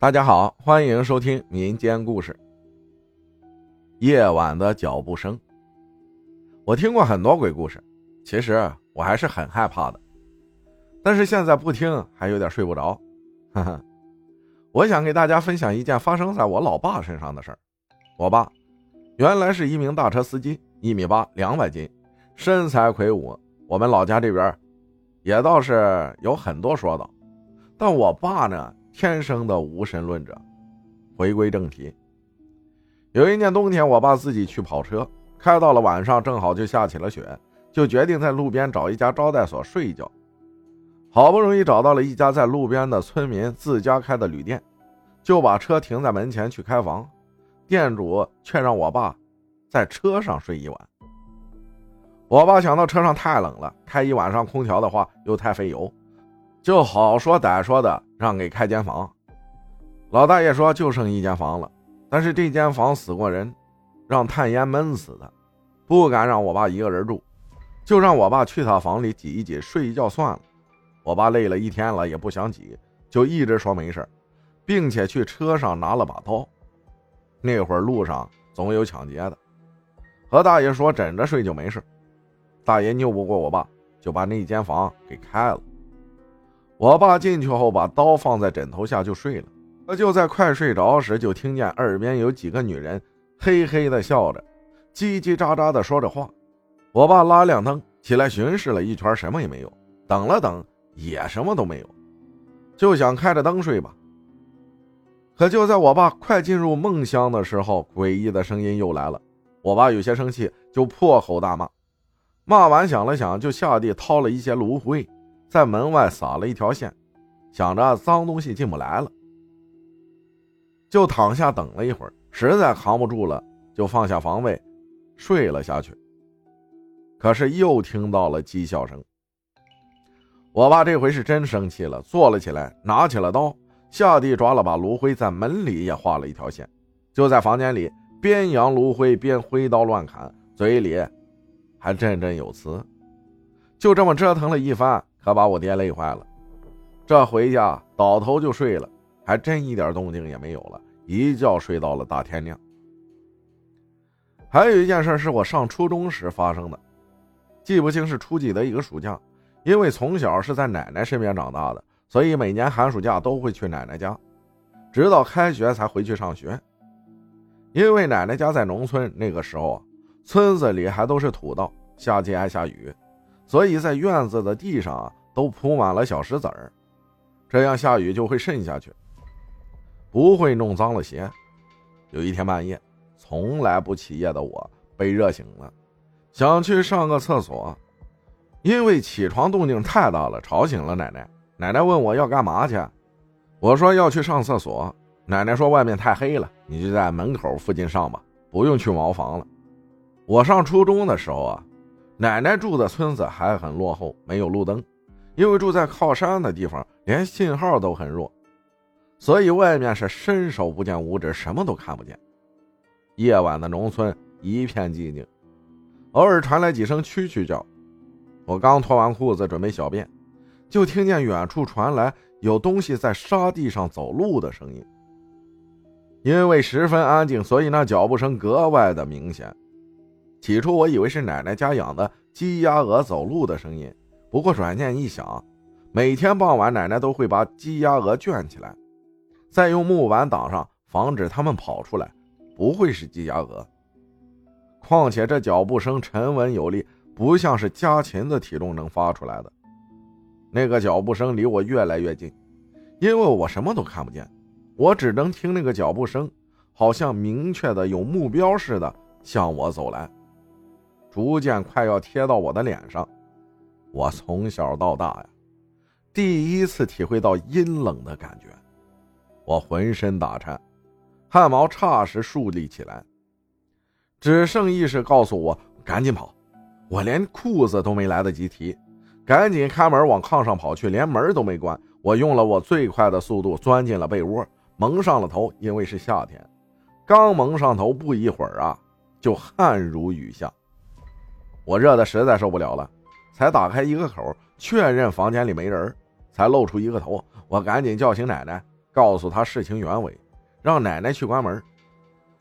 大家好，欢迎收听民间故事。夜晚的脚步声，我听过很多鬼故事，其实我还是很害怕的。但是现在不听还有点睡不着，哈哈。我想给大家分享一件发生在我老爸身上的事儿。我爸原来是一名大车司机，一米八，两百斤，身材魁梧。我们老家这边也倒是有很多说道，但我爸呢？天生的无神论者。回归正题，有一年冬天，我爸自己去跑车，开到了晚上，正好就下起了雪，就决定在路边找一家招待所睡一觉。好不容易找到了一家在路边的村民自家开的旅店，就把车停在门前去开房。店主却让我爸在车上睡一晚。我爸想到车上太冷了，开一晚上空调的话又太费油。就好说歹说的让给开间房，老大爷说就剩一间房了，但是这间房死过人，让炭烟闷死的，不敢让我爸一个人住，就让我爸去他房里挤一挤睡一觉算了。我爸累了一天了也不想挤，就一直说没事，并且去车上拿了把刀。那会儿路上总有抢劫的，和大爷说枕着睡就没事。大爷拗不过我爸，就把那间房给开了。我爸进去后，把刀放在枕头下就睡了。可就在快睡着时，就听见耳边有几个女人嘿嘿的笑着，叽叽喳喳的说着话。我爸拉亮灯起来巡视了一圈，什么也没有。等了等，也什么都没有，就想开着灯睡吧。可就在我爸快进入梦乡的时候，诡异的声音又来了。我爸有些生气，就破口大骂。骂完想了想，就下地掏了一些炉灰。在门外撒了一条线，想着脏东西进不来了，就躺下等了一会儿，实在扛不住了，就放下防卫，睡了下去。可是又听到了讥笑声。我爸这回是真生气了，坐了起来，拿起了刀，下地抓了把炉灰，在门里也画了一条线，就在房间里边扬炉灰边挥刀乱砍，嘴里还振振有词。就这么折腾了一番。可把我爹累坏了，这回家倒头就睡了，还真一点动静也没有了，一觉睡到了大天亮。还有一件事是我上初中时发生的，记不清是初几的一个暑假，因为从小是在奶奶身边长大的，所以每年寒暑假都会去奶奶家，直到开学才回去上学。因为奶奶家在农村，那个时候啊，村子里还都是土道，夏季爱下雨。所以在院子的地上啊，都铺满了小石子儿，这样下雨就会渗下去，不会弄脏了鞋。有一天半夜，从来不起夜的我被热醒了，想去上个厕所，因为起床动静太大了，吵醒了奶奶。奶奶问我要干嘛去，我说要去上厕所。奶奶说外面太黑了，你就在门口附近上吧，不用去茅房了。我上初中的时候啊。奶奶住的村子还很落后，没有路灯，因为住在靠山的地方，连信号都很弱，所以外面是伸手不见五指，什么都看不见。夜晚的农村一片寂静，偶尔传来几声蛐蛐叫。我刚脱完裤子准备小便，就听见远处传来有东西在沙地上走路的声音。因为十分安静，所以那脚步声格外的明显。起初我以为是奶奶家养的鸡鸭鹅走路的声音，不过转念一想，每天傍晚奶奶都会把鸡鸭鹅圈起来，再用木板挡上，防止它们跑出来，不会是鸡鸭鹅。况且这脚步声沉稳有力，不像是家禽的体重能发出来的。那个脚步声离我越来越近，因为我什么都看不见，我只能听那个脚步声，好像明确的有目标似的向我走来。逐渐快要贴到我的脸上，我从小到大呀，第一次体会到阴冷的感觉，我浑身打颤，汗毛霎时竖立起来，只剩意识告诉我赶紧跑，我连裤子都没来得及提，赶紧开门往炕上跑去，连门都没关，我用了我最快的速度钻进了被窝，蒙上了头，因为是夏天，刚蒙上头不一会儿啊，就汗如雨下。我热的实在受不了了，才打开一个口，确认房间里没人，才露出一个头。我赶紧叫醒奶奶，告诉她事情原委，让奶奶去关门。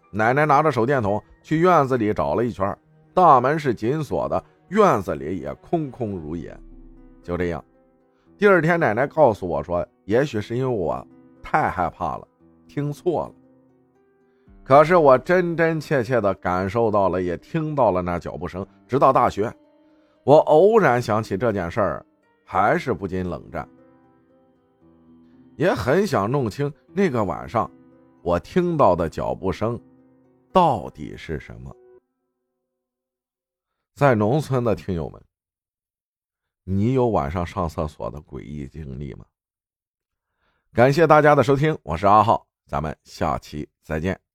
奶奶拿着手电筒去院子里找了一圈，大门是紧锁的，院子里也空空如也。就这样，第二天奶奶告诉我说：“也许是因为我太害怕了，听错了。”可是我真真切切的感受到了，也听到了那脚步声。直到大学，我偶然想起这件事儿，还是不禁冷战。也很想弄清那个晚上，我听到的脚步声，到底是什么。在农村的听友们，你有晚上上厕所的诡异经历吗？感谢大家的收听，我是阿浩，咱们下期再见。